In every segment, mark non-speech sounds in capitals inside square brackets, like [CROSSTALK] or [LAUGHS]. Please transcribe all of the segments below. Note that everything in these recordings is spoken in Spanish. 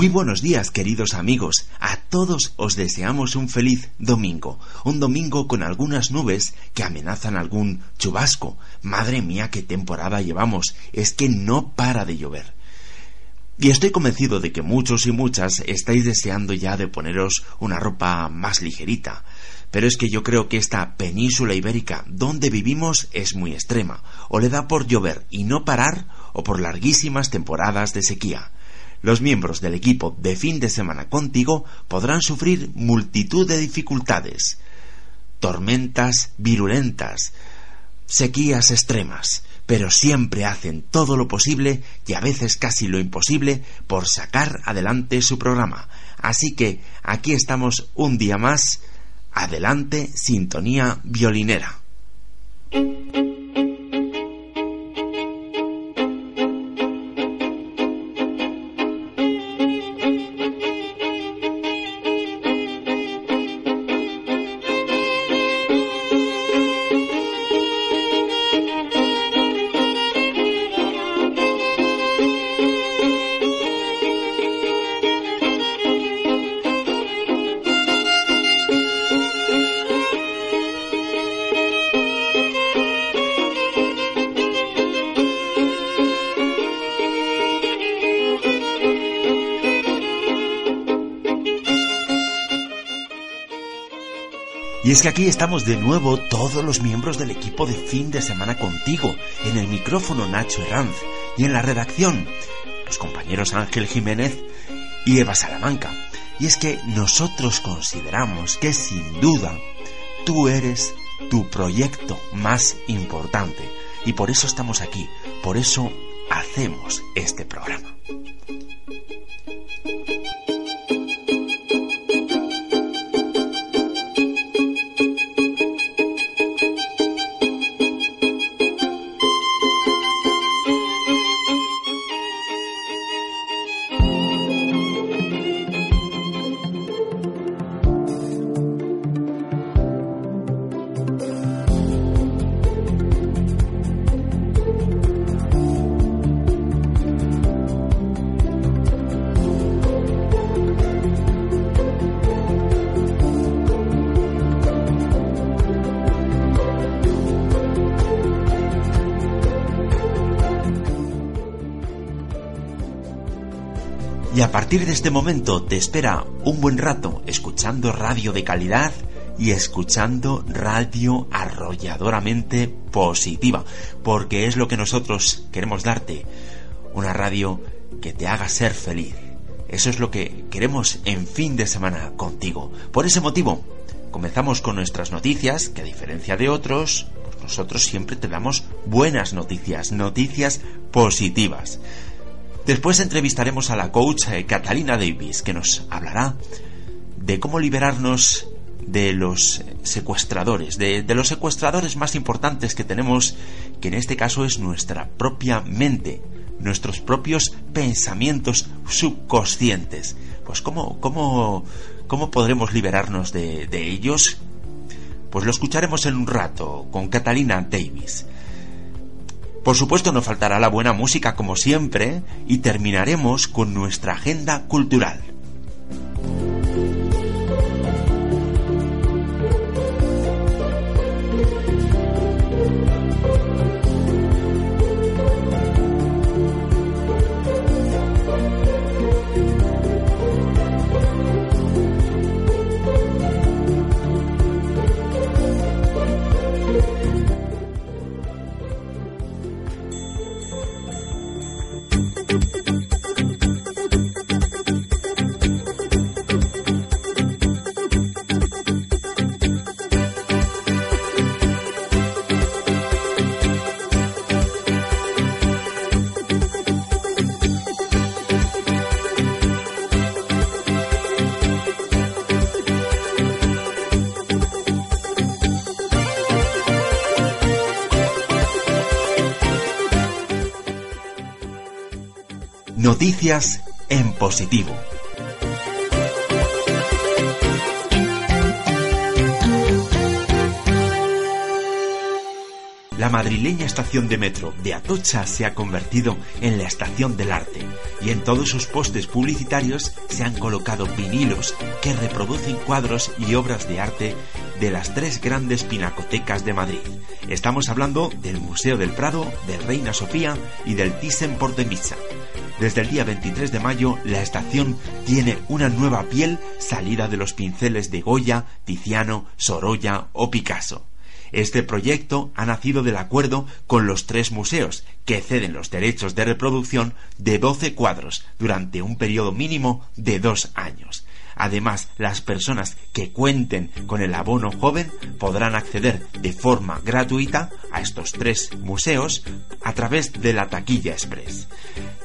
Muy buenos días, queridos amigos. A todos os deseamos un feliz domingo. Un domingo con algunas nubes que amenazan algún chubasco. Madre mía, qué temporada llevamos. Es que no para de llover. Y estoy convencido de que muchos y muchas estáis deseando ya de poneros una ropa más ligerita. Pero es que yo creo que esta península ibérica donde vivimos es muy extrema. O le da por llover y no parar, o por larguísimas temporadas de sequía los miembros del equipo de fin de semana contigo podrán sufrir multitud de dificultades, tormentas virulentas, sequías extremas, pero siempre hacen todo lo posible y a veces casi lo imposible por sacar adelante su programa. Así que aquí estamos un día más. Adelante, sintonía violinera. Y es que aquí estamos de nuevo todos los miembros del equipo de fin de semana contigo, en el micrófono Nacho Herranz y en la redacción los compañeros Ángel Jiménez y Eva Salamanca. Y es que nosotros consideramos que sin duda tú eres tu proyecto más importante. Y por eso estamos aquí, por eso hacemos este programa. Y a partir de este momento te espera un buen rato escuchando radio de calidad y escuchando radio arrolladoramente positiva, porque es lo que nosotros queremos darte, una radio que te haga ser feliz. Eso es lo que queremos en fin de semana contigo. Por ese motivo, comenzamos con nuestras noticias, que a diferencia de otros, pues nosotros siempre te damos buenas noticias, noticias positivas. Después entrevistaremos a la coach eh, Catalina Davis, que nos hablará de cómo liberarnos de los secuestradores, de, los secuestradores más importantes que tenemos, que en este caso es nuestra propia mente, nuestros propios pensamientos subconscientes. Pues cómo, cómo, cómo podremos liberarnos de ellos? Pues lo escucharemos en un rato con Catalina Davis. Por supuesto no faltará la buena música como siempre y terminaremos con nuestra agenda cultural. Noticias en positivo. La madrileña estación de metro de Atocha se ha convertido en la estación del arte y en todos sus postes publicitarios se han colocado vinilos que reproducen cuadros y obras de arte de las tres grandes pinacotecas de Madrid. Estamos hablando del Museo del Prado, del Reina Sofía y del Thyssen-Bornemisza. Desde el día 23 de mayo, la estación tiene una nueva piel salida de los pinceles de Goya, Tiziano, Sorolla o Picasso. Este proyecto ha nacido del acuerdo con los tres museos, que ceden los derechos de reproducción de 12 cuadros durante un periodo mínimo de dos años. Además, las personas que cuenten con el abono joven podrán acceder de forma gratuita a estos tres museos a través de la taquilla express.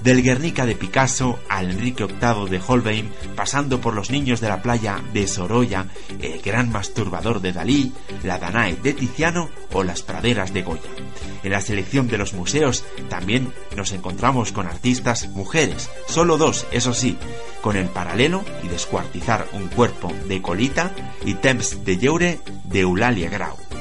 Del Guernica de Picasso al Enrique VIII de Holbein, pasando por los niños de la playa de Sorolla, el gran masturbador de Dalí, la Danae de Tiziano o las praderas de Goya. En la selección de los museos también nos encontramos con artistas mujeres, solo dos, eso sí, con el paralelo y un cuerpo de Colita y Temps de Lleure de Eulalia Grau.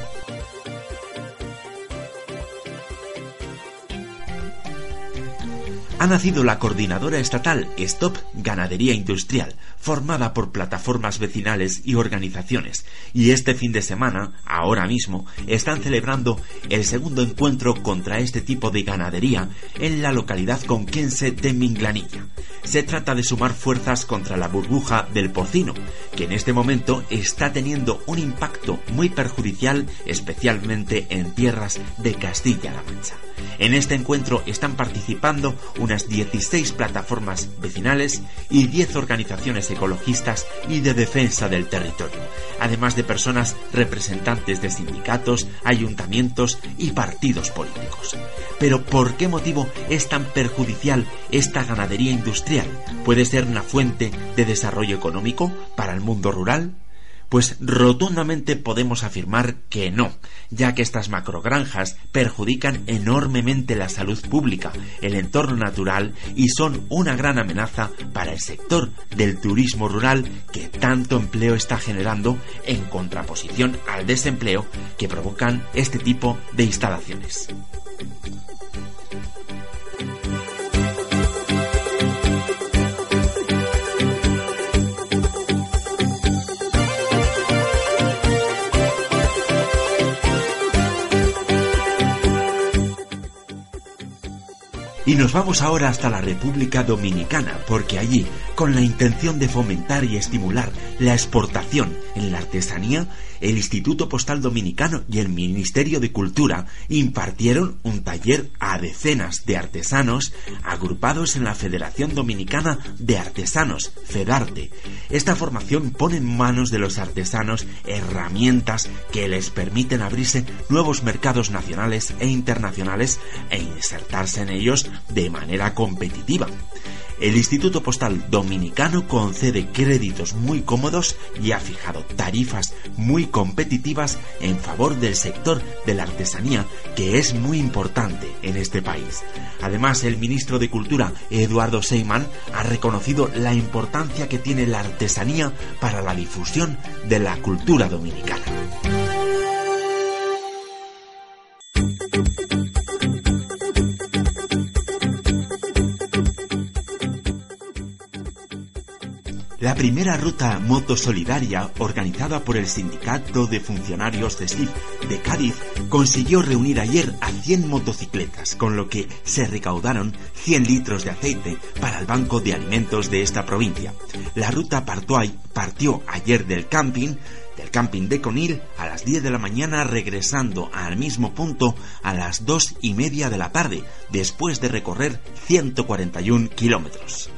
Ha nacido la coordinadora estatal Stop Ganadería Industrial, formada por plataformas vecinales y organizaciones, y este fin de semana, ahora mismo, están celebrando el segundo encuentro contra este tipo de ganadería en la localidad conquense de Minglanilla. Se trata de sumar fuerzas contra la burbuja del porcino, que en este momento está teniendo un impacto muy perjudicial, especialmente en tierras de Castilla-La Mancha. En este encuentro están participando unas 16 plataformas vecinales y 10 organizaciones ecologistas y de defensa del territorio, además de personas representantes de sindicatos, ayuntamientos y partidos políticos. Pero ¿por qué motivo es tan perjudicial esta ganadería industrial? ¿Puede ser una fuente de desarrollo económico para el mundo rural? Pues rotundamente podemos afirmar que no, ya que estas macrogranjas perjudican enormemente la salud pública, el entorno natural y son una gran amenaza para el sector del turismo rural que tanto empleo está generando en contraposición al desempleo que provocan este tipo de instalaciones. Y nos vamos ahora hasta la República Dominicana, porque allí, con la intención de fomentar y estimular la exportación en la artesanía, el Instituto Postal Dominicano y el Ministerio de Cultura impartieron un taller a decenas de artesanos agrupados en la Federación Dominicana de Artesanos, FEDARTE. Esta formación pone en manos de los artesanos herramientas que les permiten abrirse nuevos mercados nacionales e internacionales e insertarse en ellos de manera competitiva. El Instituto Postal Dominicano concede créditos muy cómodos y ha fijado tarifas muy competitivas en favor del sector de la artesanía, que es muy importante en este país. Además, el ministro de Cultura, Eduardo Seyman, ha reconocido la importancia que tiene la artesanía para la difusión de la cultura dominicana. La primera ruta moto solidaria organizada por el Sindicato de Funcionarios de STIF de Cádiz consiguió reunir ayer a 100 motocicletas, con lo que se recaudaron 100 litros de aceite para el banco de alimentos de esta provincia. La ruta partió ayer del camping del camping de Conil a las 10 de la mañana regresando al mismo punto a las 2 y media de la tarde después de recorrer 141 kilómetros.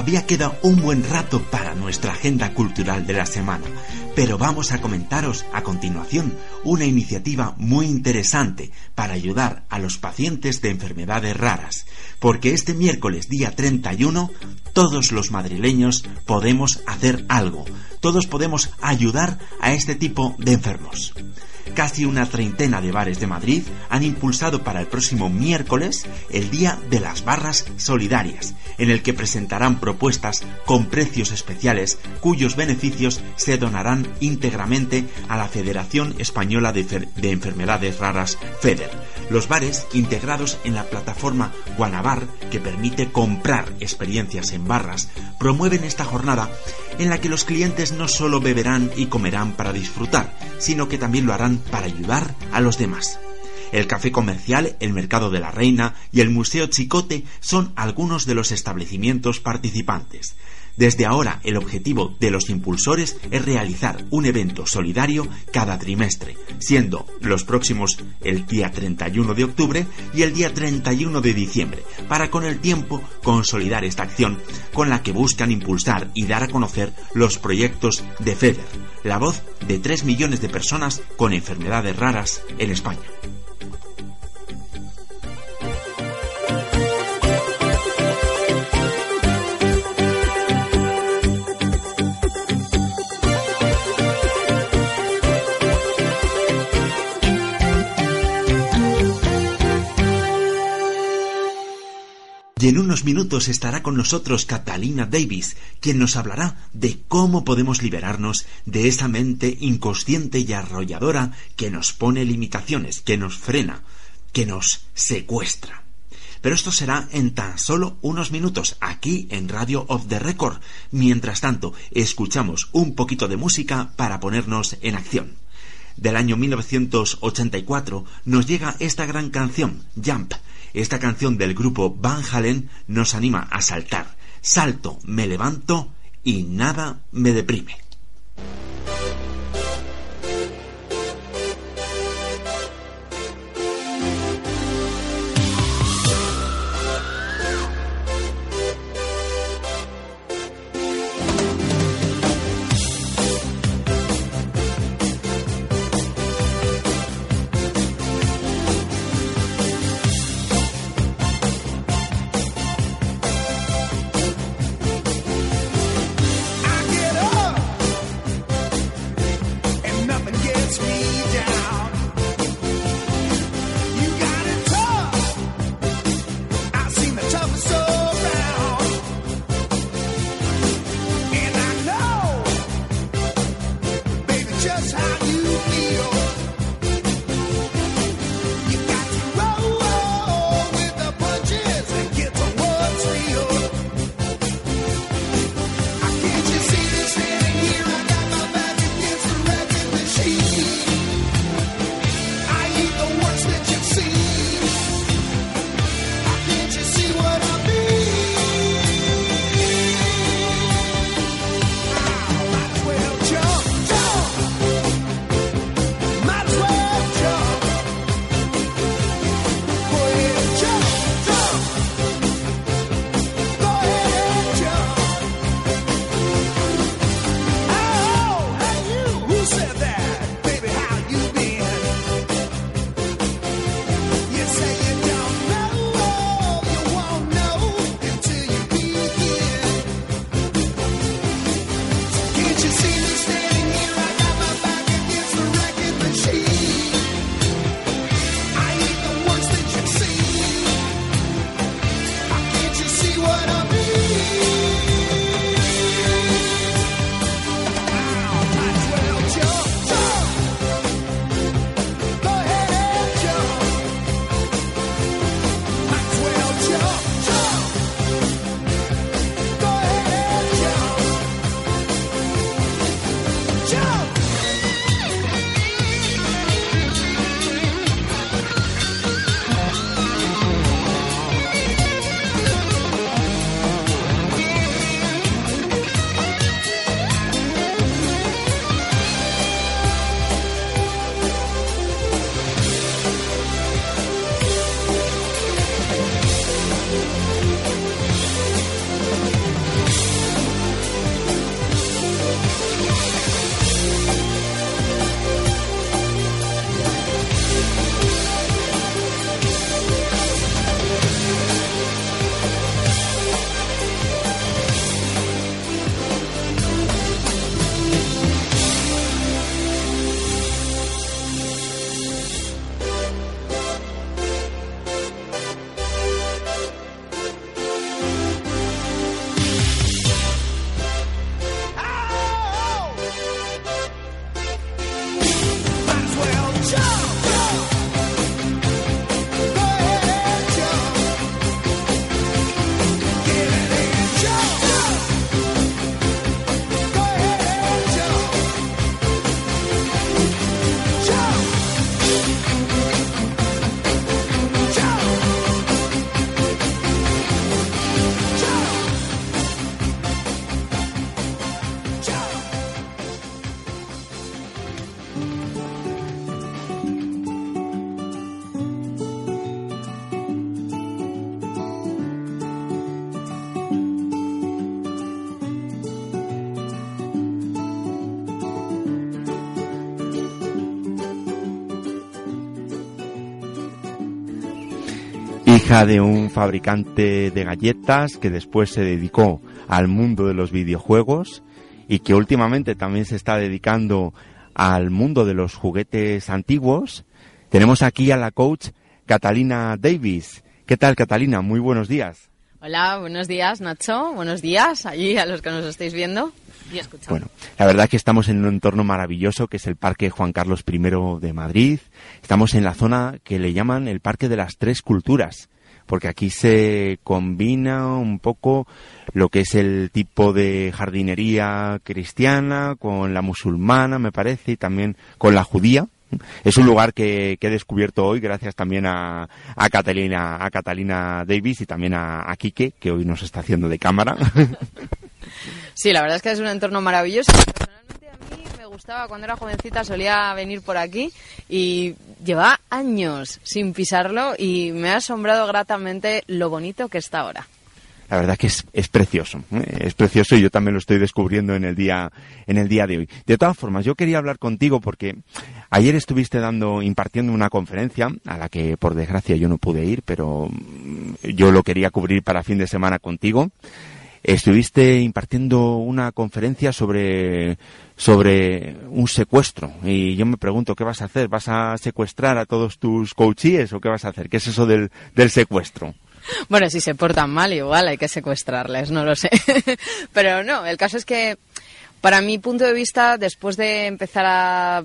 Todavía queda un buen rato para nuestra agenda cultural de la semana. Pero vamos a comentaros a continuación una iniciativa muy interesante para ayudar a los pacientes de enfermedades raras, porque este miércoles día 31 todos los madrileños podemos hacer algo, todos podemos ayudar a este tipo de enfermos. Casi una treintena de bares de Madrid han impulsado para el próximo miércoles el Día de las Barras Solidarias, en el que presentarán propuestas con precios especiales cuyos beneficios se donarán íntegramente a la Federación Española de, Enfermedades Raras, FEDER. Los bares, integrados en la plataforma Guanabar, que permite comprar experiencias en barras, promueven esta jornada en la que los clientes no solo beberán y comerán para disfrutar, sino que también lo harán para ayudar a los demás. El café comercial, el Mercado de la Reina y el Museo Chicote son algunos de los establecimientos participantes. Desde ahora el objetivo de los impulsores es realizar un evento solidario cada trimestre, siendo los próximos el día 31 de octubre y el día 31 de diciembre, para con el tiempo consolidar esta acción con la que buscan impulsar y dar a conocer los proyectos de FEDER, la voz de 3 millones de personas con enfermedades raras en España. Y en unos minutos estará con nosotros Catalina Davis, quien nos hablará de cómo podemos liberarnos de esa mente inconsciente y arrolladora que nos pone limitaciones, que nos frena, que nos secuestra. Pero esto será en tan solo unos minutos aquí en Radio of the Record. Mientras tanto, escuchamos un poquito de música para ponernos en acción. Del año 1984 nos llega esta gran canción, Jump, esta canción del grupo Van Halen nos anima a saltar. Salto, me levanto y nada me deprime. Hija de un fabricante de galletas que después se dedicó al mundo de los videojuegos y que últimamente también se está dedicando al mundo de los juguetes antiguos. Tenemos aquí a la coach Catalina Davis. ¿Qué tal, Catalina? Muy buenos días. Hola, buenos días, Nacho. Buenos días allí a los que nos estáis viendo y escuchando. Bueno, la verdad es que estamos en un entorno maravilloso que es el Parque Juan Carlos I de Madrid. Estamos en la zona que le llaman el Parque de las Tres Culturas porque aquí se combina un poco lo que es el tipo de jardinería cristiana con la musulmana, me parece, y también con la judía. Es un lugar que, he descubierto hoy gracias también a, a, Catalina, a Catalina Davis y también a, a Quique, que hoy nos está haciendo de cámara. [LAUGHS] Sí, la verdad es que es un entorno maravilloso. Personalmente a mí me cuando era jovencita, solía venir por aquí y lleva años sin pisarlo y me ha asombrado gratamente lo bonito que está ahora la verdad que es, es precioso, ¿eh? es precioso y yo también lo estoy descubriendo en el día, en el día de hoy. De todas formas, yo quería hablar contigo porque ayer estuviste dando, impartiendo una conferencia a la que por desgracia yo no pude ir, pero mm, yo lo quería cubrir para fin de semana contigo. Estuviste impartiendo una conferencia sobre sobre un secuestro y yo me pregunto qué vas a hacer, vas a secuestrar a todos tus coaches o qué vas a hacer, qué es eso del, del secuestro. Bueno, si se portan mal, igual hay que secuestrarles, no lo sé. [LAUGHS] Pero no, el caso es que, para mi punto de vista, después de empezar a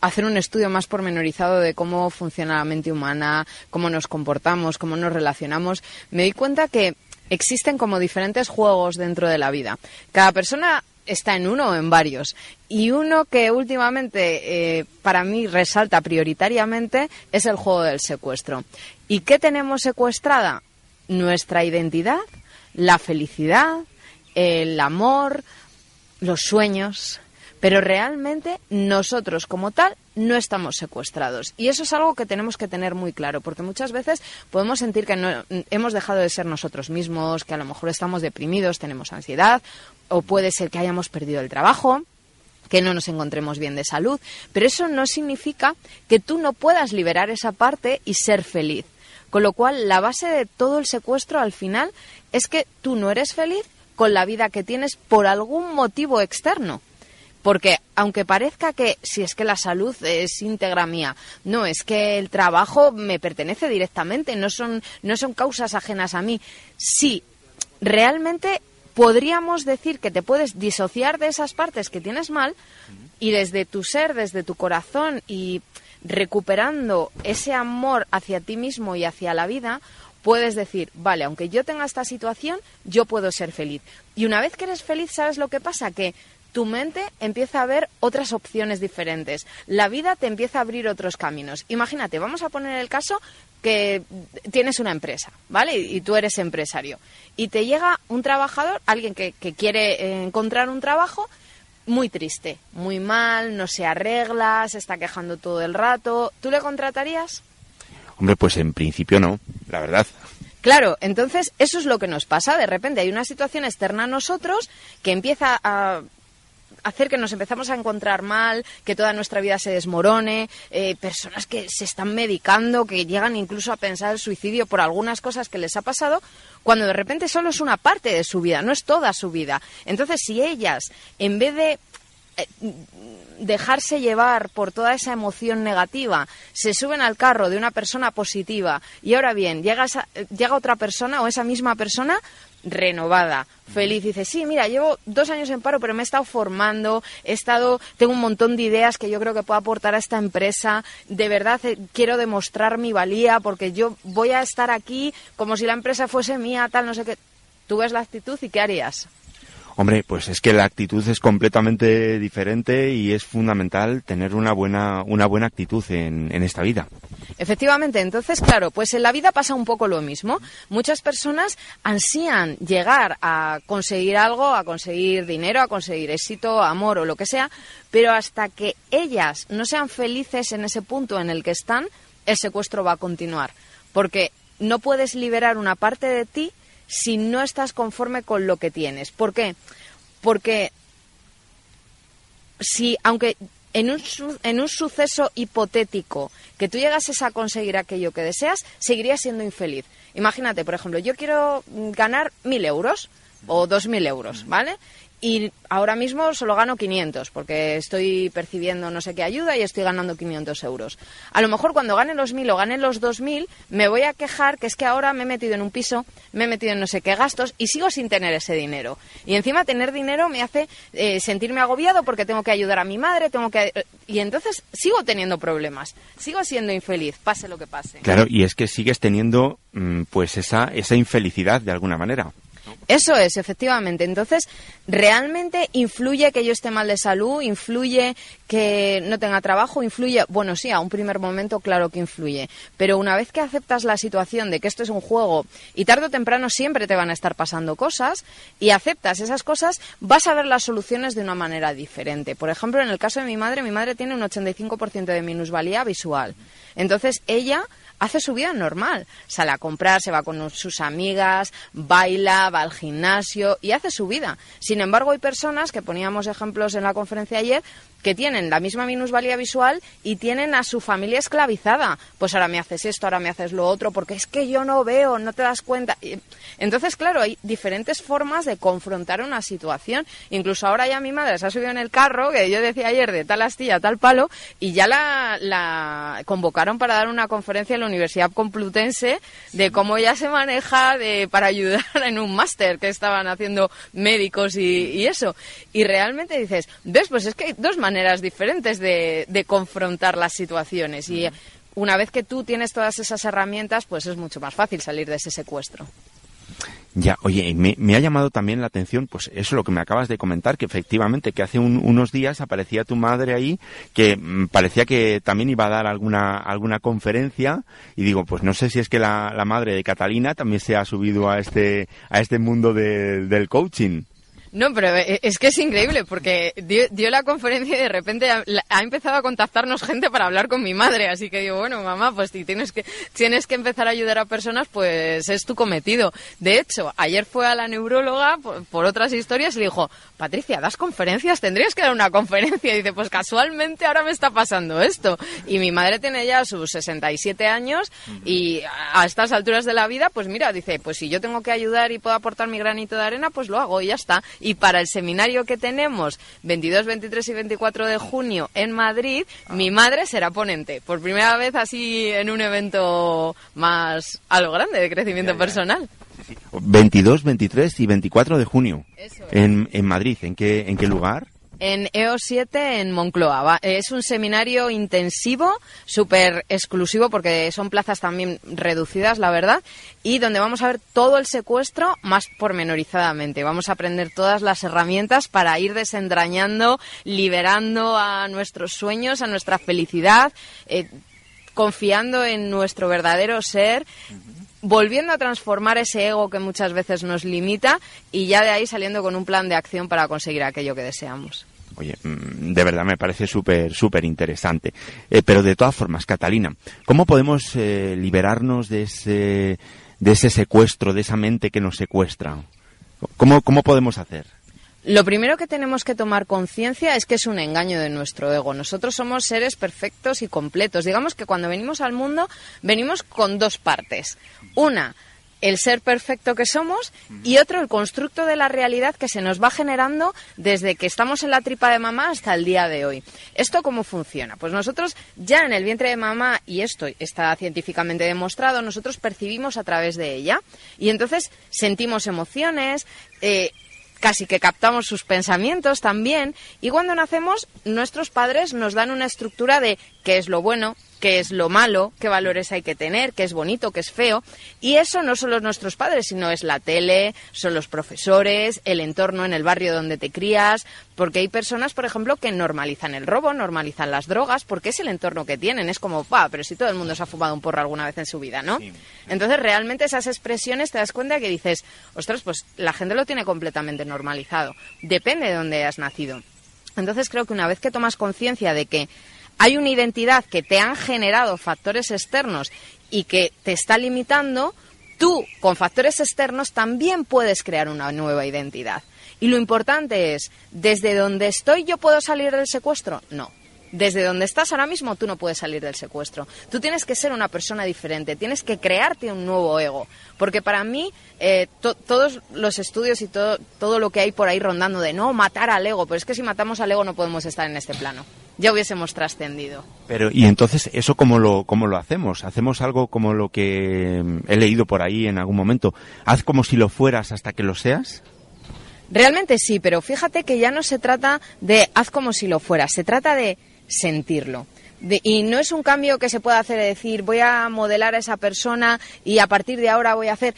hacer un estudio más pormenorizado de cómo funciona la mente humana, cómo nos comportamos, cómo nos relacionamos, me di cuenta que existen como diferentes juegos dentro de la vida. Cada persona está en uno o en varios. Y uno que últimamente eh, para mí resalta prioritariamente es el juego del secuestro. ¿Y qué tenemos secuestrada? Nuestra identidad, la felicidad, el amor, los sueños. Pero realmente nosotros como tal no estamos secuestrados. Y eso es algo que tenemos que tener muy claro, porque muchas veces podemos sentir que no, hemos dejado de ser nosotros mismos, que a lo mejor estamos deprimidos, tenemos ansiedad, o puede ser que hayamos perdido el trabajo que no nos encontremos bien de salud, pero eso no significa que tú no puedas liberar esa parte y ser feliz. Con lo cual, la base de todo el secuestro al final es que tú no eres feliz con la vida que tienes por algún motivo externo. Porque aunque parezca que si es que la salud es íntegra mía, no, es que el trabajo me pertenece directamente, no son, no son causas ajenas a mí. Sí, realmente podríamos decir que te puedes disociar de esas partes que tienes mal y desde tu ser, desde tu corazón y recuperando ese amor hacia ti mismo y hacia la vida, puedes decir, vale, aunque yo tenga esta situación, yo puedo ser feliz. Y una vez que eres feliz, ¿sabes lo que pasa? Que tu mente empieza a ver otras opciones diferentes. La vida te empieza a abrir otros caminos. Imagínate, vamos a poner el caso que tienes una empresa, ¿vale? Y tú eres empresario. Y te llega un trabajador, alguien que, quiere eh, encontrar un trabajo, muy triste, muy mal, no se arregla, se está quejando todo el rato. ¿Tú le contratarías? Hombre, pues en principio no, la verdad. Claro, entonces eso es lo que nos pasa. De repente hay una situación externa a nosotros que empieza a hacer que nos empezamos a encontrar mal, que toda nuestra vida se desmorone, eh, personas que se están medicando, que llegan incluso a pensar el suicidio por algunas cosas que les ha pasado, cuando de repente solo es una parte de su vida, no es toda su vida. Entonces, si ellas, en vez de eh, dejarse llevar por toda esa emoción negativa, se suben al carro de una persona positiva y ahora bien, llega, llega otra persona o esa misma persona renovada, feliz. Dice, sí, mira, llevo dos años en paro, pero me he estado formando, he estado, tengo un montón de ideas que yo creo que puedo aportar a esta empresa. De verdad eh, quiero demostrar mi valía porque yo voy a estar aquí como si la empresa fuese mía, tal, no sé qué. Tú ves la actitud y qué harías. Hombre, pues es que la actitud es completamente diferente y es fundamental tener una buena, una buena actitud en, en esta vida. Efectivamente, entonces, claro, pues en la vida pasa un poco lo mismo. Muchas personas ansían llegar a conseguir algo, a conseguir dinero, a conseguir éxito, amor o lo que sea, pero hasta que ellas no sean felices en ese punto en el que están, el secuestro va a continuar. Porque no puedes liberar una parte de ti si no estás conforme con lo que tienes. ¿Por qué? Porque si, aunque en un, en un suceso hipotético que tú llegases a conseguir aquello que deseas, seguirías siendo infeliz. Imagínate, por ejemplo, yo quiero ganar mil euros o dos mil euros, ¿vale? Y ahora mismo solo gano 500 porque estoy percibiendo no sé qué ayuda y estoy ganando 500 euros. A lo mejor cuando gane los 1.000 o gane los 2.000 me voy a quejar que es que ahora me he metido en un piso, me he metido en no sé qué gastos y sigo sin tener ese dinero. Y encima tener dinero me hace eh, sentirme agobiado porque tengo que ayudar a mi madre, tengo que... Y entonces sigo teniendo problemas, sigo siendo infeliz, pase lo que pase. Claro, y es que sigues teniendo mm, pues esa, esa infelicidad de alguna manera. Eso es, efectivamente. Entonces, ¿realmente influye que yo esté mal de salud? ¿Influye que no tenga trabajo? ¿Influye? Bueno, sí, a un primer momento claro que influye. Pero una vez que aceptas la situación de que esto es un juego y tarde o temprano siempre te van a estar pasando cosas y aceptas esas cosas, vas a ver las soluciones de una manera diferente. Por ejemplo, en el caso de mi madre, mi madre tiene un 85% de minusvalía visual. Entonces, ella hace su vida normal. Sale a comprar, se va con sus amigas, baila, va al gimnasio y hace su vida. Sin embargo, hay personas que poníamos ejemplos en la conferencia ayer que tienen la misma minusvalía visual y tienen a su familia esclavizada. Pues ahora me haces esto, ahora me haces lo otro, porque es que yo no veo, no te das cuenta. Entonces, claro, hay diferentes formas de confrontar una situación. Incluso ahora ya mi madre se ha subido en el carro, que yo decía ayer, de tal astilla, tal palo, y ya la, convocaron para dar una conferencia en la Universidad Complutense de cómo ya se maneja de, para ayudar en un máster que estaban haciendo médicos y, y eso. Y realmente dices, ves, pues es que hay dos maneras diferentes de, de confrontar las situaciones y una vez que tú tienes todas esas herramientas, pues es mucho más fácil salir de ese secuestro. Ya, oye, me, me, ha llamado también la atención, pues eso lo que me acabas de comentar, que efectivamente que hace un, unos días aparecía tu madre ahí, que mm, parecía que también iba a dar alguna, alguna conferencia, y digo, pues no sé si es que la, la madre de Catalina también se ha subido a este, a este mundo de, del coaching. No, pero eh, es que es increíble porque dio, la conferencia y de repente ha, empezado a contactarnos gente para hablar con mi madre. Así que digo, bueno, mamá, pues si tienes que, tienes que empezar a ayudar a personas, pues es tu cometido. De hecho, ayer fue a la neuróloga por, otras historias y le dijo, Patricia, ¿das conferencias? Tendrías que dar una conferencia. Y dice, pues casualmente ahora me está pasando esto. Y mi madre tiene ya sus 67 años y a estas alturas de la vida, pues mira, dice, pues si yo tengo que ayudar y puedo aportar mi granito de arena, pues lo hago y ya está. Y para el seminario que tenemos 22, 23 y 24 de junio en Madrid, mi madre será ponente. Por primera vez así en un evento más a lo grande de crecimiento personal. 22, 23 y 24 de junio en, en Madrid. ¿En qué, ¿En qué lugar? En EO7 en Moncloa. Es un seminario intensivo, súper exclusivo porque son plazas también reducidas, la verdad, y donde vamos a ver todo el secuestro más pormenorizadamente. Vamos a aprender todas las herramientas para ir desentrañando, liberando a nuestros sueños, a nuestra felicidad, eh, confiando en nuestro verdadero ser volviendo a transformar ese ego que muchas veces nos limita y ya de ahí saliendo con un plan de acción para conseguir aquello que deseamos. Oye, mm, de verdad me parece súper, súper interesante. Eh, pero de todas formas, Catalina, ¿cómo podemos eh, liberarnos de ese, de ese secuestro, de esa mente que nos secuestra? ¿Cómo, cómo podemos hacer? Lo primero que tenemos que tomar conciencia es que es un engaño de nuestro ego. Nosotros somos seres perfectos y completos. Digamos que cuando venimos al mundo venimos con dos partes. Una, el ser perfecto que somos y otro, el constructo de la realidad que se nos va generando desde que estamos en la tripa de mamá hasta el día de hoy. ¿Esto cómo funciona? Pues nosotros ya en el vientre de mamá, y esto está científicamente demostrado, nosotros percibimos a través de ella y entonces sentimos emociones, eh, casi que captamos sus pensamientos también y cuando nacemos nuestros padres nos dan una estructura de qué es lo bueno, qué es lo malo, qué valores hay que tener, qué es bonito, qué es feo. Y eso no solo nuestros padres, sino es la tele, son los profesores, el entorno en el barrio donde te crías, porque hay personas, por ejemplo, que normalizan el robo, normalizan las drogas, porque es el entorno que tienen. Es como, pa, pero si todo el mundo se ha fumado un porro alguna vez en su vida, ¿no? Entonces, realmente esas expresiones te das cuenta que dices, ostras, pues la gente lo tiene completamente normalizado. Depende de dónde has nacido. Entonces, creo que una vez que tomas conciencia de que hay una identidad que te han generado factores externos y que te está limitando, tú con factores externos también puedes crear una nueva identidad. Y lo importante es, ¿desde donde estoy yo puedo salir del secuestro? No. desde donde estás ahora mismo tú no puedes salir del secuestro. Tú tienes que ser una persona diferente, tienes que crearte un nuevo ego. Porque para mí eh, todos los estudios y todo, todo lo que hay por ahí rondando de no matar al ego, pero es que si matamos al ego no podemos estar en este plano. Ya hubiésemos trascendido. Pero, ¿y entonces eso cómo lo, cómo lo hacemos? ¿Hacemos algo como lo que he leído por ahí en algún momento? ¿Haz como si lo fueras hasta que lo seas? Realmente sí, pero fíjate que ya no se trata de haz como si lo fueras, se trata de sentirlo. y no es un cambio que se pueda hacer de decir voy a modelar a esa persona y a partir de ahora voy a hacer.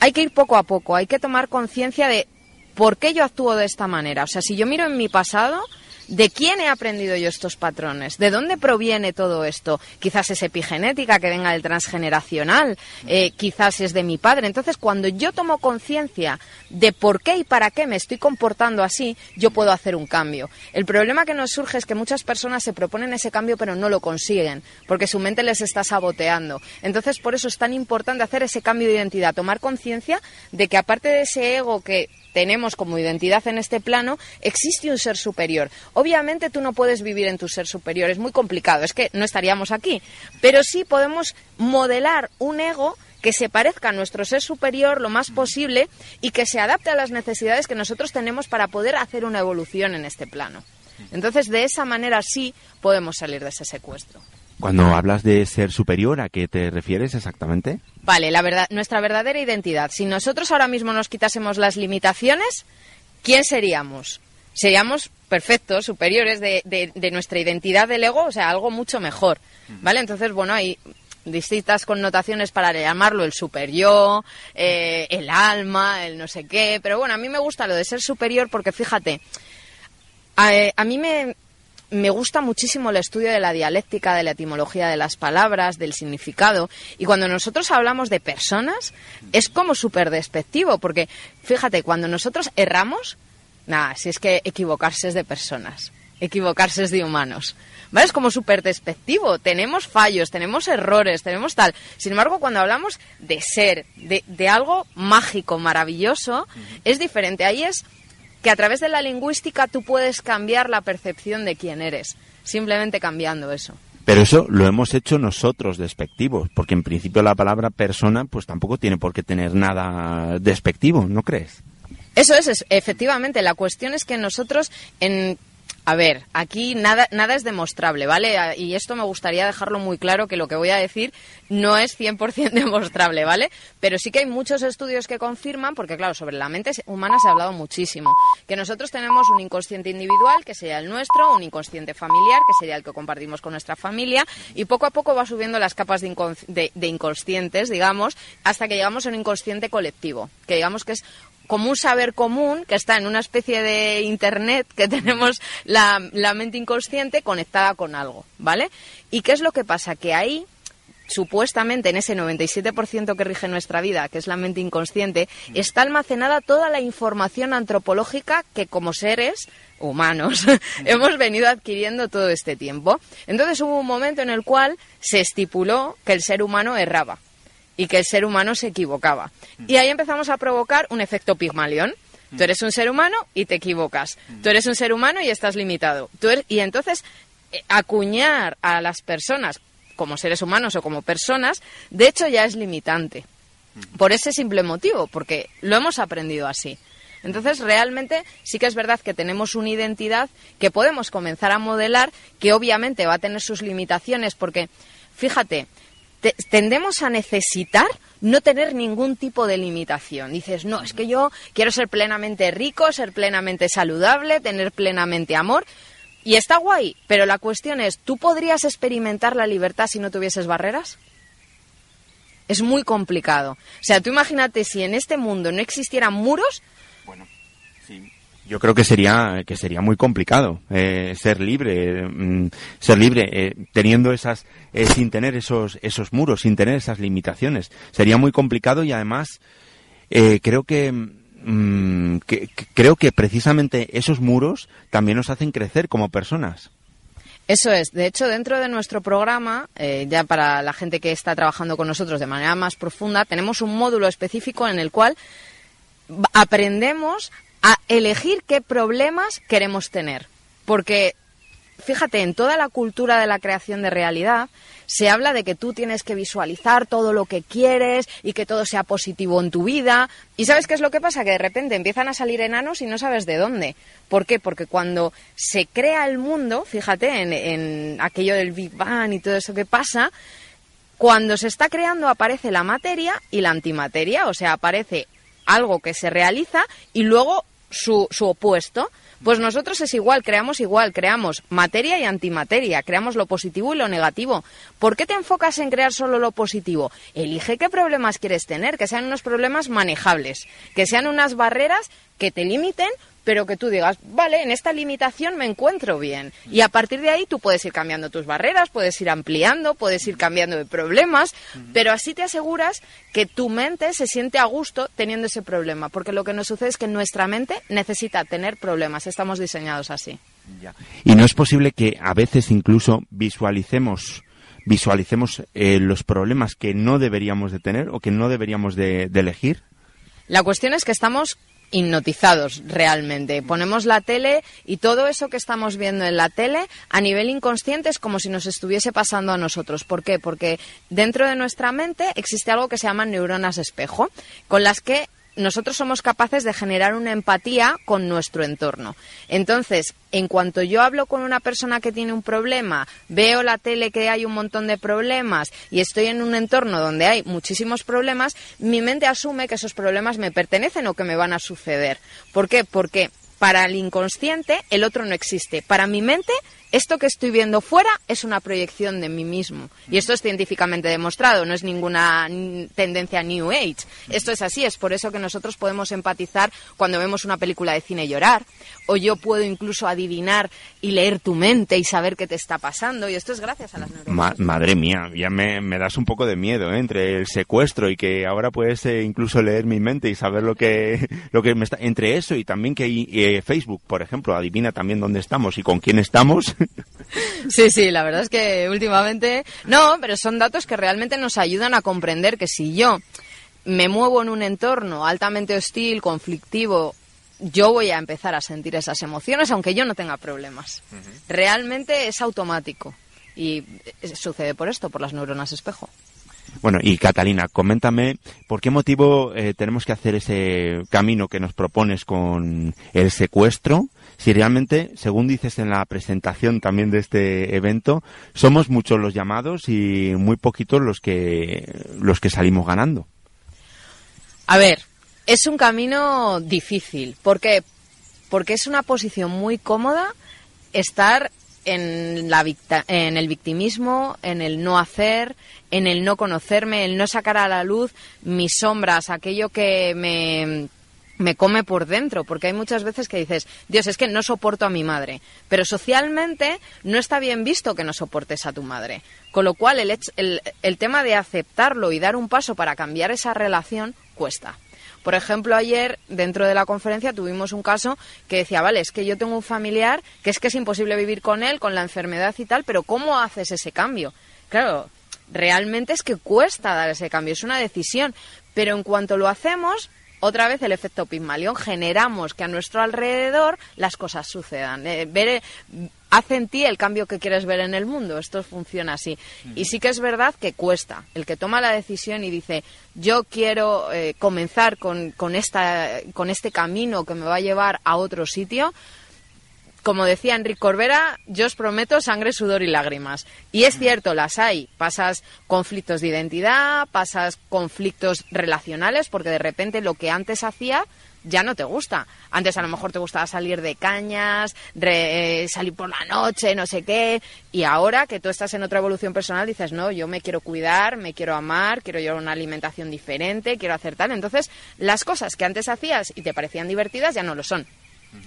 Hay que ir poco a poco, hay que tomar conciencia de por qué yo actúo de esta manera. O sea, si yo miro en mi pasado, ¿De quién he aprendido yo estos patrones? ¿De dónde proviene todo esto? Quizás es epigenética que venga del transgeneracional, eh, quizás es de mi padre. Entonces, cuando yo tomo conciencia de por qué y para qué me estoy comportando así, yo puedo hacer un cambio. El problema que nos surge es que muchas personas se proponen ese cambio pero no lo consiguen, porque su mente les está saboteando. Entonces, por eso es tan importante hacer ese cambio de identidad, tomar conciencia de que aparte de ese ego que tenemos como identidad en este plano, existe un ser superior. Obviamente tú no puedes vivir en tu ser superior, es muy complicado, es que no estaríamos aquí, pero sí podemos modelar un ego que se parezca a nuestro ser superior lo más posible y que se adapte a las necesidades que nosotros tenemos para poder hacer una evolución en este plano. Entonces, de esa manera sí podemos salir de ese secuestro. Cuando hablas de ser superior, ¿a qué te refieres exactamente? Vale, la verdad, nuestra verdadera identidad. Si nosotros ahora mismo nos quitásemos las limitaciones, ¿quién seríamos? Seríamos perfectos, superiores de, de, nuestra identidad del ego, o sea, algo mucho mejor. ¿Vale? Entonces, bueno, hay distintas connotaciones para llamarlo el superior, eh, el alma, el no sé qué. Pero bueno, a mí me gusta lo de ser superior porque fíjate, a mí me, me gusta muchísimo el estudio de la dialéctica, de la etimología de las palabras, del significado. Y cuando nosotros hablamos de personas, es como súper despectivo, porque fíjate, cuando nosotros erramos, nada, si es que equivocarse es de personas, equivocarse es de humanos. ¿Vale? Es como súper despectivo. Tenemos fallos, tenemos errores, tenemos tal. Sin embargo, cuando hablamos de ser, de, de algo mágico, maravilloso, es diferente. Ahí es que a través de la lingüística tú puedes cambiar la percepción de quién eres, simplemente cambiando eso. Pero eso lo hemos hecho nosotros despectivos, porque en principio la palabra persona pues tampoco tiene por qué tener nada despectivo, ¿no crees? Eso es, efectivamente. La cuestión es que nosotros en a ver, aquí nada, nada es demostrable, ¿vale? Y esto me gustaría dejarlo muy claro que lo que voy a decir no es 100% [LAUGHS] demostrable, ¿vale? Pero sí que hay muchos estudios que confirman, porque claro, sobre la mente humana se ha hablado muchísimo, que nosotros tenemos un inconsciente individual, que sería el nuestro, un inconsciente familiar, que sería el que compartimos con nuestra familia, y poco a poco va subiendo las capas de, inconscientes, digamos, hasta que llegamos a un inconsciente colectivo, que digamos que es como un saber común que está en una especie de internet que tenemos la, mente inconsciente conectada con algo, ¿vale? ¿Y qué es lo que pasa? Que ahí supuestamente en ese 97% que rige nuestra vida, que es la mente inconsciente, está almacenada toda la información antropológica que como seres humanos [LAUGHS] hemos venido adquiriendo todo este tiempo. Entonces hubo un momento en el cual se estipuló que el ser humano erraba y que el ser humano se equivocaba. Y ahí empezamos a provocar un efecto Pigmalión. Tú eres un ser humano y te equivocas. Tú eres un ser humano y estás limitado. Tú Y entonces, eh, acuñar a las personas como seres humanos o como personas, de hecho ya es limitante. Por ese simple motivo, porque lo hemos aprendido así. Entonces, realmente sí que es verdad que tenemos una identidad que podemos comenzar a modelar, que obviamente va a tener sus limitaciones, porque, fíjate, tendemos a necesitar no tener ningún tipo de limitación. Dices, no, es que yo quiero ser plenamente rico, ser plenamente saludable, tener plenamente amor. Y está guay, pero la cuestión es, ¿tú podrías experimentar la libertad si no tuvieses barreras? Es muy complicado. O sea, tú imagínate si en este mundo no existieran muros. Bueno, sí. Yo creo que sería que sería muy complicado eh, ser libre, mm, ser libre eh, teniendo esas, eh, sin tener esos esos muros, sin tener esas limitaciones. Sería muy complicado y además creo mm, que, creo que precisamente esos muros también nos hacen crecer como personas. Eso es. De hecho, dentro de nuestro programa, ya para la gente que está trabajando con nosotros de manera más profunda, tenemos un módulo específico en el cual aprendemos a elegir qué problemas queremos tener. Porque fíjate, en toda la cultura de la creación de realidad se habla de que tú tienes que visualizar todo lo que quieres y que todo sea positivo en tu vida. ¿Y sabes qué es lo que pasa? Que de repente empiezan a salir enanos y no sabes de dónde. ¿Por qué? Porque cuando se crea el mundo, fíjate en, en aquello del Big Bang y todo eso que pasa, cuando se está creando aparece la materia y la antimateria, o sea, aparece algo que se realiza y luego su, su opuesto. Pues nosotros es igual, creamos igual, creamos materia y antimateria, creamos lo positivo y lo negativo. ¿Por qué te enfocas en crear solo lo positivo? Elige qué problemas quieres tener, que sean unos problemas manejables, que sean unas barreras que te limiten, pero que tú digas, vale, en esta limitación me encuentro bien. Y a partir de ahí tú puedes ir cambiando tus barreras, puedes ir ampliando, puedes ir cambiando de problemas, pero así te aseguras que tu mente se siente a gusto teniendo ese problema, porque lo que nos sucede es que nuestra mente necesita tener problemas, estamos diseñados así. Y no es posible que a veces incluso visualicemos visualicemos eh, los problemas que no deberíamos de tener o que no deberíamos de, de elegir. La cuestión es que estamos hipnotizados realmente. Ponemos la tele y todo eso que estamos viendo en la tele a nivel inconsciente es como si nos estuviese pasando a nosotros. ¿Por qué? Porque dentro de nuestra mente existe algo que se llama neuronas espejo, con las que nosotros somos capaces de generar una empatía con nuestro entorno. Entonces, en cuanto yo hablo con una persona que tiene un problema, veo la tele que hay un montón de problemas y estoy en un entorno donde hay muchísimos problemas, mi mente asume que esos problemas me pertenecen o que me van a suceder. ¿Por qué? Porque para el inconsciente el otro no existe. Para mi mente esto que estoy viendo fuera es una proyección de mí mismo. Y esto es científicamente demostrado, no es ninguna tendencia New Age. Esto es así, es por eso que nosotros podemos empatizar cuando vemos una película de cine y llorar. O yo puedo incluso adivinar y leer tu mente y saber qué te está pasando. Y esto es gracias a las neuronas. madre mía, ya me, das un poco de miedo ¿eh? entre el secuestro y que ahora puedes eh, incluso leer mi mente y saber lo que, [LAUGHS] lo que me está. Entre eso y también que eh, Facebook, por ejemplo, adivina también dónde estamos y con quién estamos. [LAUGHS] Sí, sí, la verdad es que últimamente no, pero son datos que realmente nos ayudan a comprender que si yo me muevo en un entorno altamente hostil, conflictivo, yo voy a empezar a sentir esas emociones aunque yo no tenga problemas. Realmente es automático y sucede por esto, por las neuronas espejo. Bueno, y Catalina, coméntame por qué motivo eh, tenemos que hacer ese camino que nos propones con el secuestro si realmente, según dices en la presentación también de este evento, somos muchos los llamados y muy poquitos los que, los que salimos ganando. A ver, es un camino difícil. ¿Por qué? Porque es una posición muy cómoda estar en, la en el victimismo, en el no hacer, en el no conocerme, el no sacar a la luz mis sombras, aquello que me me come por dentro, porque hay muchas veces que dices, Dios, es que no soporto a mi madre, pero socialmente no está bien visto que no soportes a tu madre. Con lo cual, el, el, el tema de aceptarlo y dar un paso para cambiar esa relación cuesta. Por ejemplo, ayer dentro de la conferencia tuvimos un caso que decía, vale, es que yo tengo un familiar que es que es imposible vivir con él, con la enfermedad y tal, pero ¿cómo haces ese cambio? Claro, realmente es que cuesta dar ese cambio, es una decisión, pero en cuanto lo hacemos, otra vez el efecto Pygmalion, generamos que a nuestro alrededor las cosas sucedan. Eh, ver, hace en ti el cambio que quieres ver en el mundo. Esto funciona así. Y sí que es verdad que cuesta. El que toma la decisión y dice, yo quiero eh, comenzar con, con, esta, con este camino que me va a llevar a otro sitio, como decía Enrique Corbera, yo os prometo sangre, sudor y lágrimas. Y es cierto, las hay. Pasas conflictos de identidad, pasas conflictos relacionales, porque de repente lo que antes hacía ya no te gusta. Antes a lo mejor te gustaba salir de cañas, eh, salir por la noche, no sé qué. Y ahora que tú estás en otra evolución personal, dices, no, yo me quiero cuidar, me quiero amar, quiero llevar una alimentación diferente, quiero hacer tal. Entonces, las cosas que antes hacías y te parecían divertidas ya no lo son.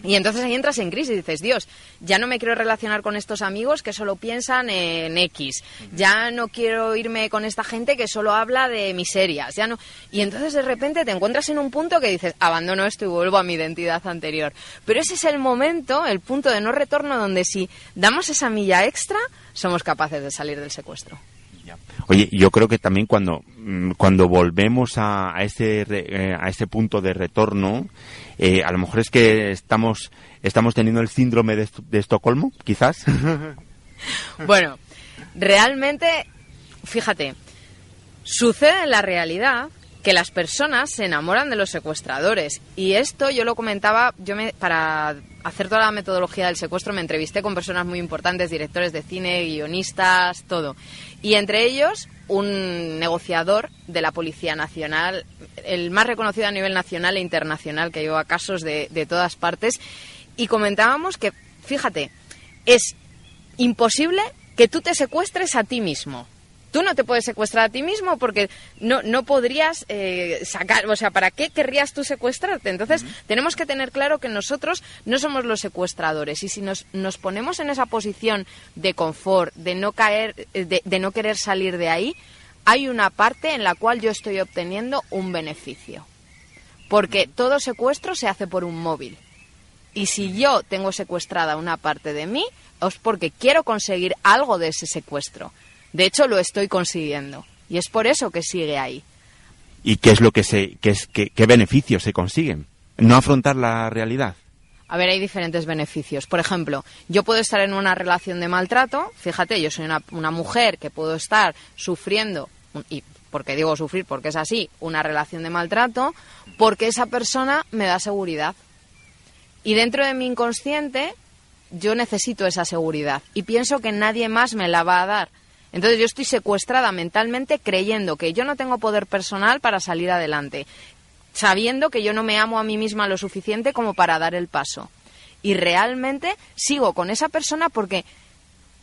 Y entonces ahí entras en crisis y dices, Dios, ya no me quiero relacionar con estos amigos que solo piensan en X, ya no quiero irme con esta gente que solo habla de miserias, ya no. Y entonces de repente te encuentras en un punto que dices, abandono esto y vuelvo a mi identidad anterior. Pero ese es el momento, el punto de no retorno donde si damos esa milla extra, somos capaces de salir del secuestro. Oye, yo creo que también cuando, mm, cuando volvemos a, a ese, eh, a ese punto de retorno, eh, a lo mejor es que estamos, estamos teniendo el síndrome de, de Estocolmo, quizás. [LAUGHS] bueno, realmente, fíjate, sucede en la realidad que las personas se enamoran de los secuestradores. Y esto yo lo comentaba, yo me, para hacer toda la metodología del secuestro me entrevisté con personas muy importantes, directores de cine, guionistas, todo. Y entre ellos un negociador de la Policía Nacional, el más reconocido a nivel nacional e internacional, que lleva casos de, de todas partes. Y comentábamos que, fíjate, es imposible que tú te secuestres a ti mismo tú no te puedes secuestrar a ti mismo porque no, no podrías eh, sacar, o sea, ¿para qué querrías tú secuestrarte? Entonces, tenemos que tener claro que nosotros no somos los secuestradores y si nos, nos ponemos en esa posición de confort, de no caer, eh, de, de no querer salir de ahí, hay una parte en la cual yo estoy obteniendo un beneficio. Porque todo secuestro se hace por un móvil. Y si yo tengo secuestrada una parte de mí, es porque quiero conseguir algo de ese secuestro. De hecho, lo estoy consiguiendo. Y es por eso que sigue ahí. ¿Y qué es lo que se, qué, es, qué, qué beneficios se consiguen? No afrontar la realidad. A ver, hay diferentes beneficios. Por ejemplo, yo puedo estar en una relación de maltrato. Fíjate, yo soy una, una mujer que puedo estar sufriendo, y porque digo sufrir porque es así, una relación de maltrato, porque esa persona me da seguridad. Y dentro de mi inconsciente, yo necesito esa seguridad. Y pienso que nadie más me la va a dar. Entonces yo estoy secuestrada mentalmente creyendo que yo no tengo poder personal para salir adelante, sabiendo que yo no me amo a mí misma lo suficiente como para dar el paso. Y realmente sigo con esa persona porque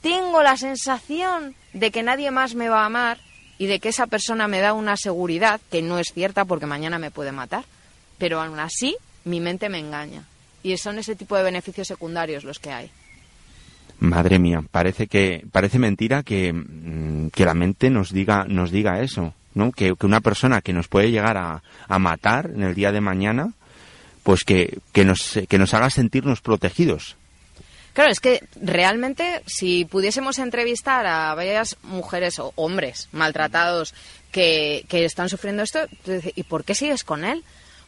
tengo la sensación de que nadie más me va a amar y de que esa persona me da una seguridad que no es cierta porque mañana me puede matar. Pero aún así, mi mente me engaña. Y son ese tipo de beneficios secundarios los que hay. Madre mía, parece que parece mentira que, mm, que la mente nos diga nos diga eso, ¿no? Que, que una persona que nos puede llegar a, a, matar en el día de mañana, pues que, que nos que nos haga sentirnos protegidos. Claro, es que realmente si pudiésemos entrevistar a varias mujeres o hombres maltratados que, que están sufriendo esto, ¿y por qué sigues con él?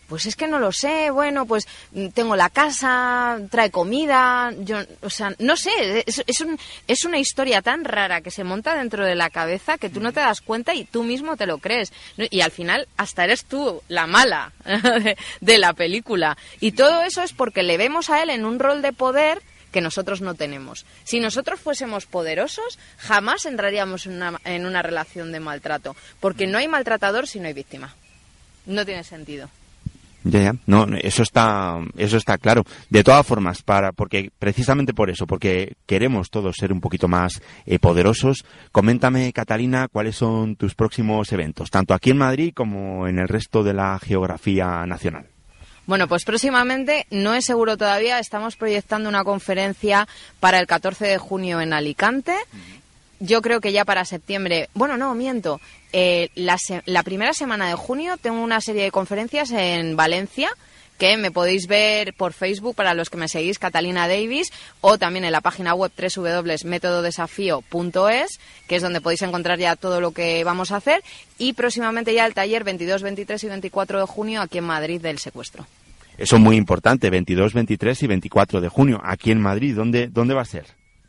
Pues es que no lo sé, bueno, pues mm, tengo la casa, trae comida, yo, o sea, no sé, es, es, un, es una historia tan rara que se monta dentro de la cabeza que tú no te das cuenta y tú mismo te lo crees. Y al final hasta eres tú la mala [LAUGHS] de, de la película. Y todo eso es porque le vemos a él en un rol de poder que nosotros no tenemos. Si nosotros fuésemos poderosos, jamás entraríamos en una, en una relación de maltrato, porque no hay maltratador si no hay víctima. No tiene sentido. Ya, ya. No, eso está, eso está claro. De todas formas, para, porque precisamente por eso, porque queremos todos ser un poquito más eh, poderosos. Coméntame, Catalina, cuáles son tus próximos eventos, tanto aquí en Madrid como en el resto de la geografía nacional. Bueno, pues próximamente, no es seguro todavía, estamos proyectando una conferencia para el 14 de junio en Alicante. Yo creo que ya para septiembre, bueno, no, miento, eh, la, se la primera semana de junio tengo una serie de conferencias en Valencia que me podéis ver por Facebook para los que me seguís, Catalina Davis, o también en la página web www.metododesafío.es, que es donde podéis encontrar ya todo lo que vamos a hacer, y próximamente ya el taller 22, 23 y 24 de junio aquí en Madrid del secuestro. Eso es muy importante, 22, 23 y 24 de junio, aquí en Madrid. ¿Dónde, dónde va a ser?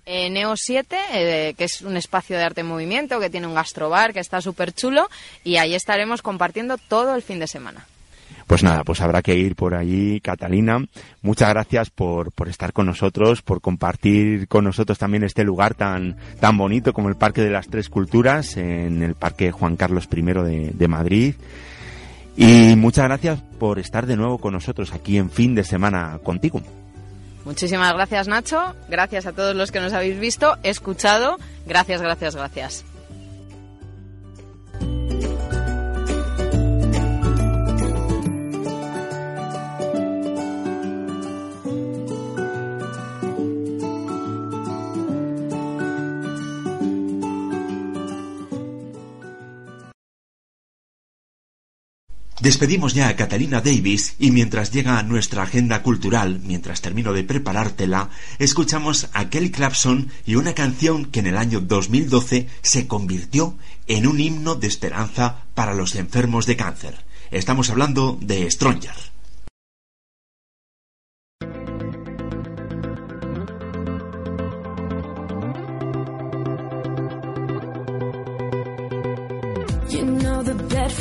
Eh, Neo 7, eh, que es un espacio de arte en movimiento, que tiene un gastrobar, que está súper chulo, y ahí estaremos compartiendo todo el fin de semana. Pues nada, pues habrá que ir por allí, Catalina. Muchas gracias por, por estar con nosotros, por compartir con nosotros también este lugar tan, tan bonito como el Parque de las Tres Culturas, en el Parque Juan Carlos I de, de Madrid. Y muchas gracias por estar de nuevo con nosotros aquí en fin de semana contigo. Muchísimas gracias, Nacho. Gracias a todos los que nos habéis visto, escuchado. Gracias, gracias, gracias. Despedimos ya a Catalina Davis y mientras llega a nuestra agenda cultural, mientras termino de preparártela, escuchamos a Kelly Clarkson y una canción que en el año 2012 se convirtió en un himno de esperanza para los enfermos de cáncer. Estamos hablando de Stronger.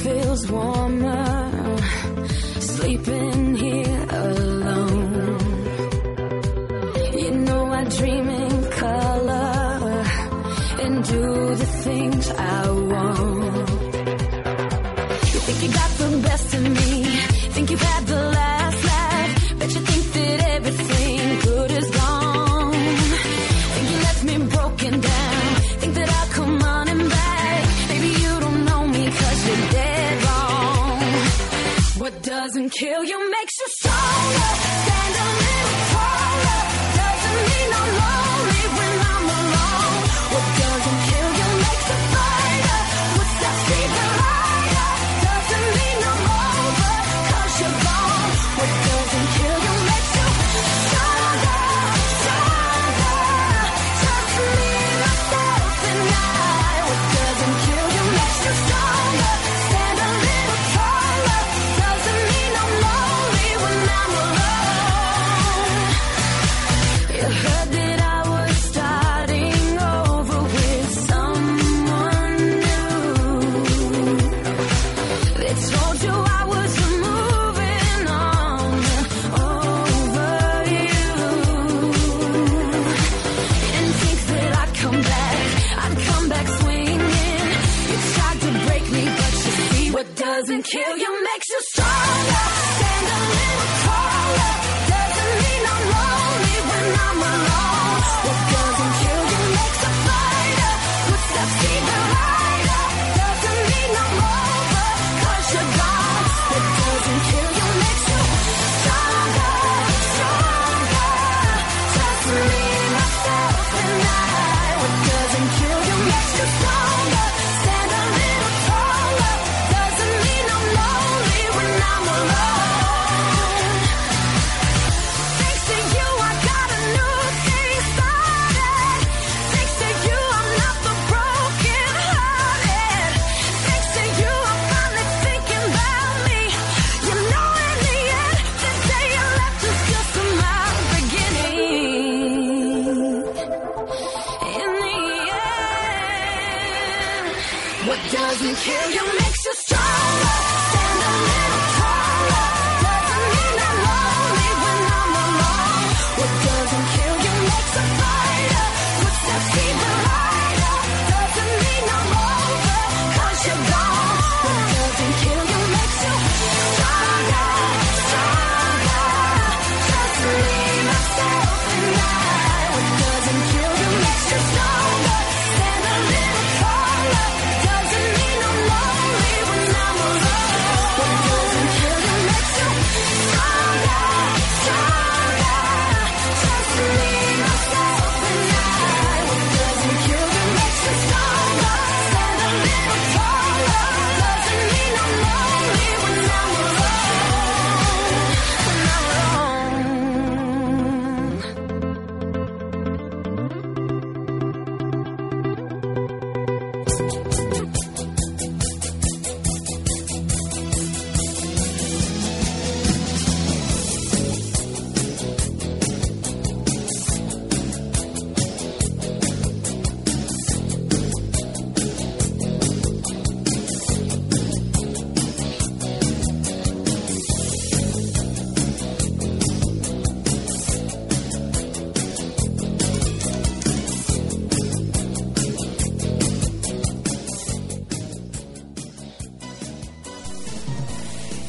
feels warmer. Sleeping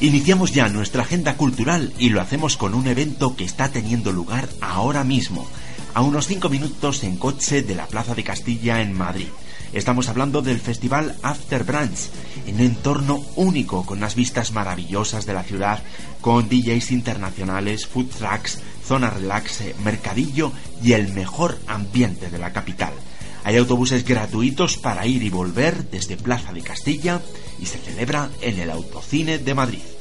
Iniciamos ya nuestra agenda cultural y lo hacemos con un evento que está teniendo lugar ahora mismo, a unos 5 minutos en coche de la Plaza de Castilla en Madrid. Estamos hablando del festival After Branch, en un entorno único con unas vistas maravillosas de la ciudad, con DJs internacionales, food trucks, zona relax, eh, mercadillo y el mejor ambiente de la capital. Hay autobuses gratuitos para ir y volver desde Plaza de Castilla y se celebra en el Autocine de Madrid.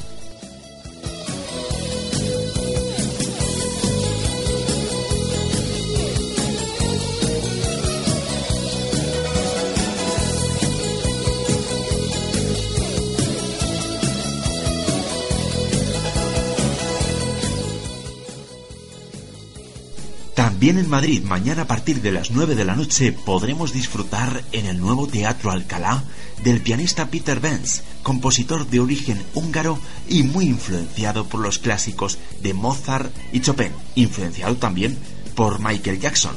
También en Madrid, mañana a partir de las 9 de la noche, podremos disfrutar en el nuevo Teatro Alcalá del pianista Peter Benz, compositor de origen húngaro y muy influenciado por los clásicos de Mozart y Chopin, influenciado también por Michael Jackson.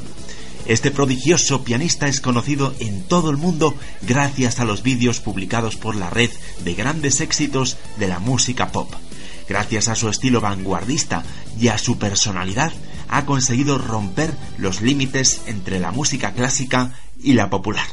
Este prodigioso pianista es conocido en todo el mundo gracias a los vídeos publicados por la red de grandes éxitos de la música pop. Gracias a su estilo vanguardista y a su personalidad, ha conseguido romper los límites entre la música clásica y la popular.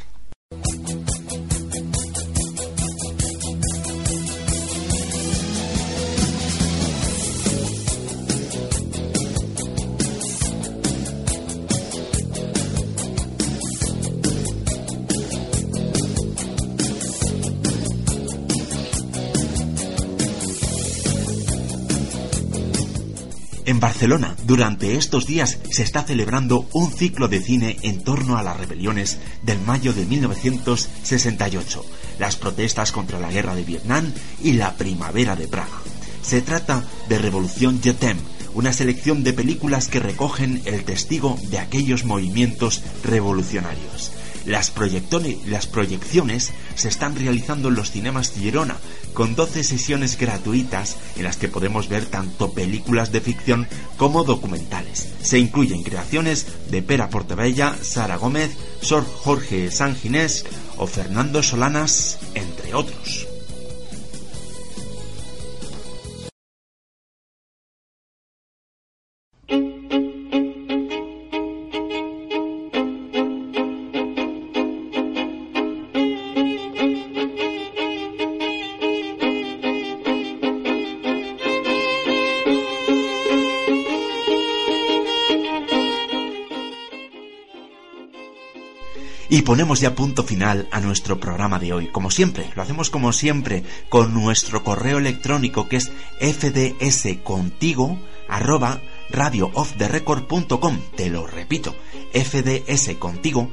Barcelona, durante estos días se está celebrando un ciclo de cine en torno a las rebeliones del mayo de 1968, las protestas contra la guerra de Vietnam y la primavera de Praga. Se trata de Revolución Jetem, una selección de películas que recogen el testigo de aquellos movimientos revolucionarios. Las, proyecciones se están realizando en los cinemas Girona, con 12 sesiones gratuitas en las que podemos ver tanto películas de ficción como documentales. Se incluyen creaciones de Pera Portebella, Sara Gómez, Sor Jorge Sanginés o Fernando Solanas, entre otros. Y ponemos ya punto final a nuestro programa de hoy. Como siempre, lo hacemos como siempre con nuestro correo electrónico que es fdscontigo. Te lo repito, fdscontigo.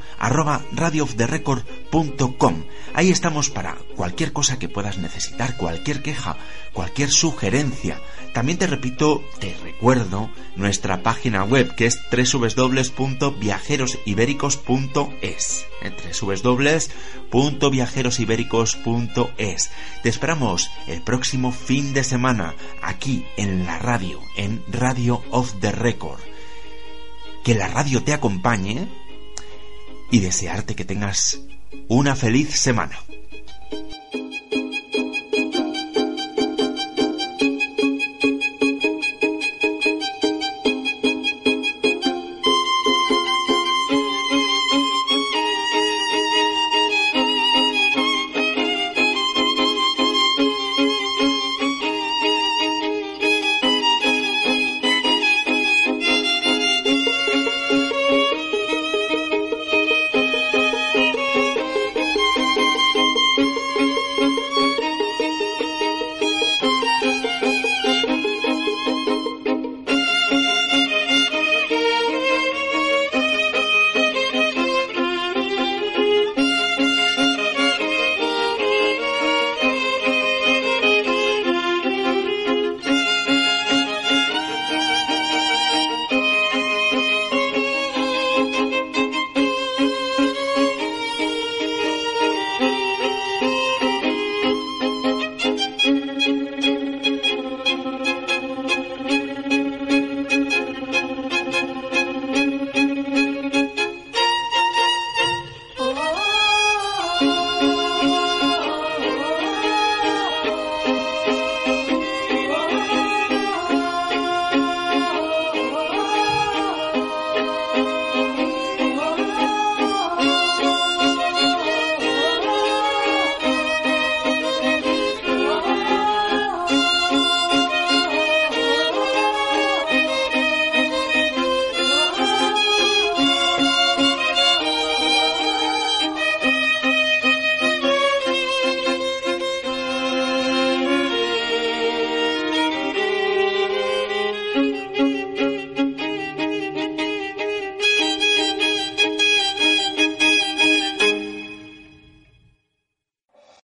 Ahí estamos para cualquier cosa que puedas necesitar, cualquier queja, cualquier sugerencia. También te repito, te recuerdo nuestra página web que es www.viajerosibéricos.es www.viajerosibéricos.es Te esperamos el próximo fin de semana aquí en la radio, en Radio of the Record. Que la radio te acompañe y desearte que tengas una feliz semana.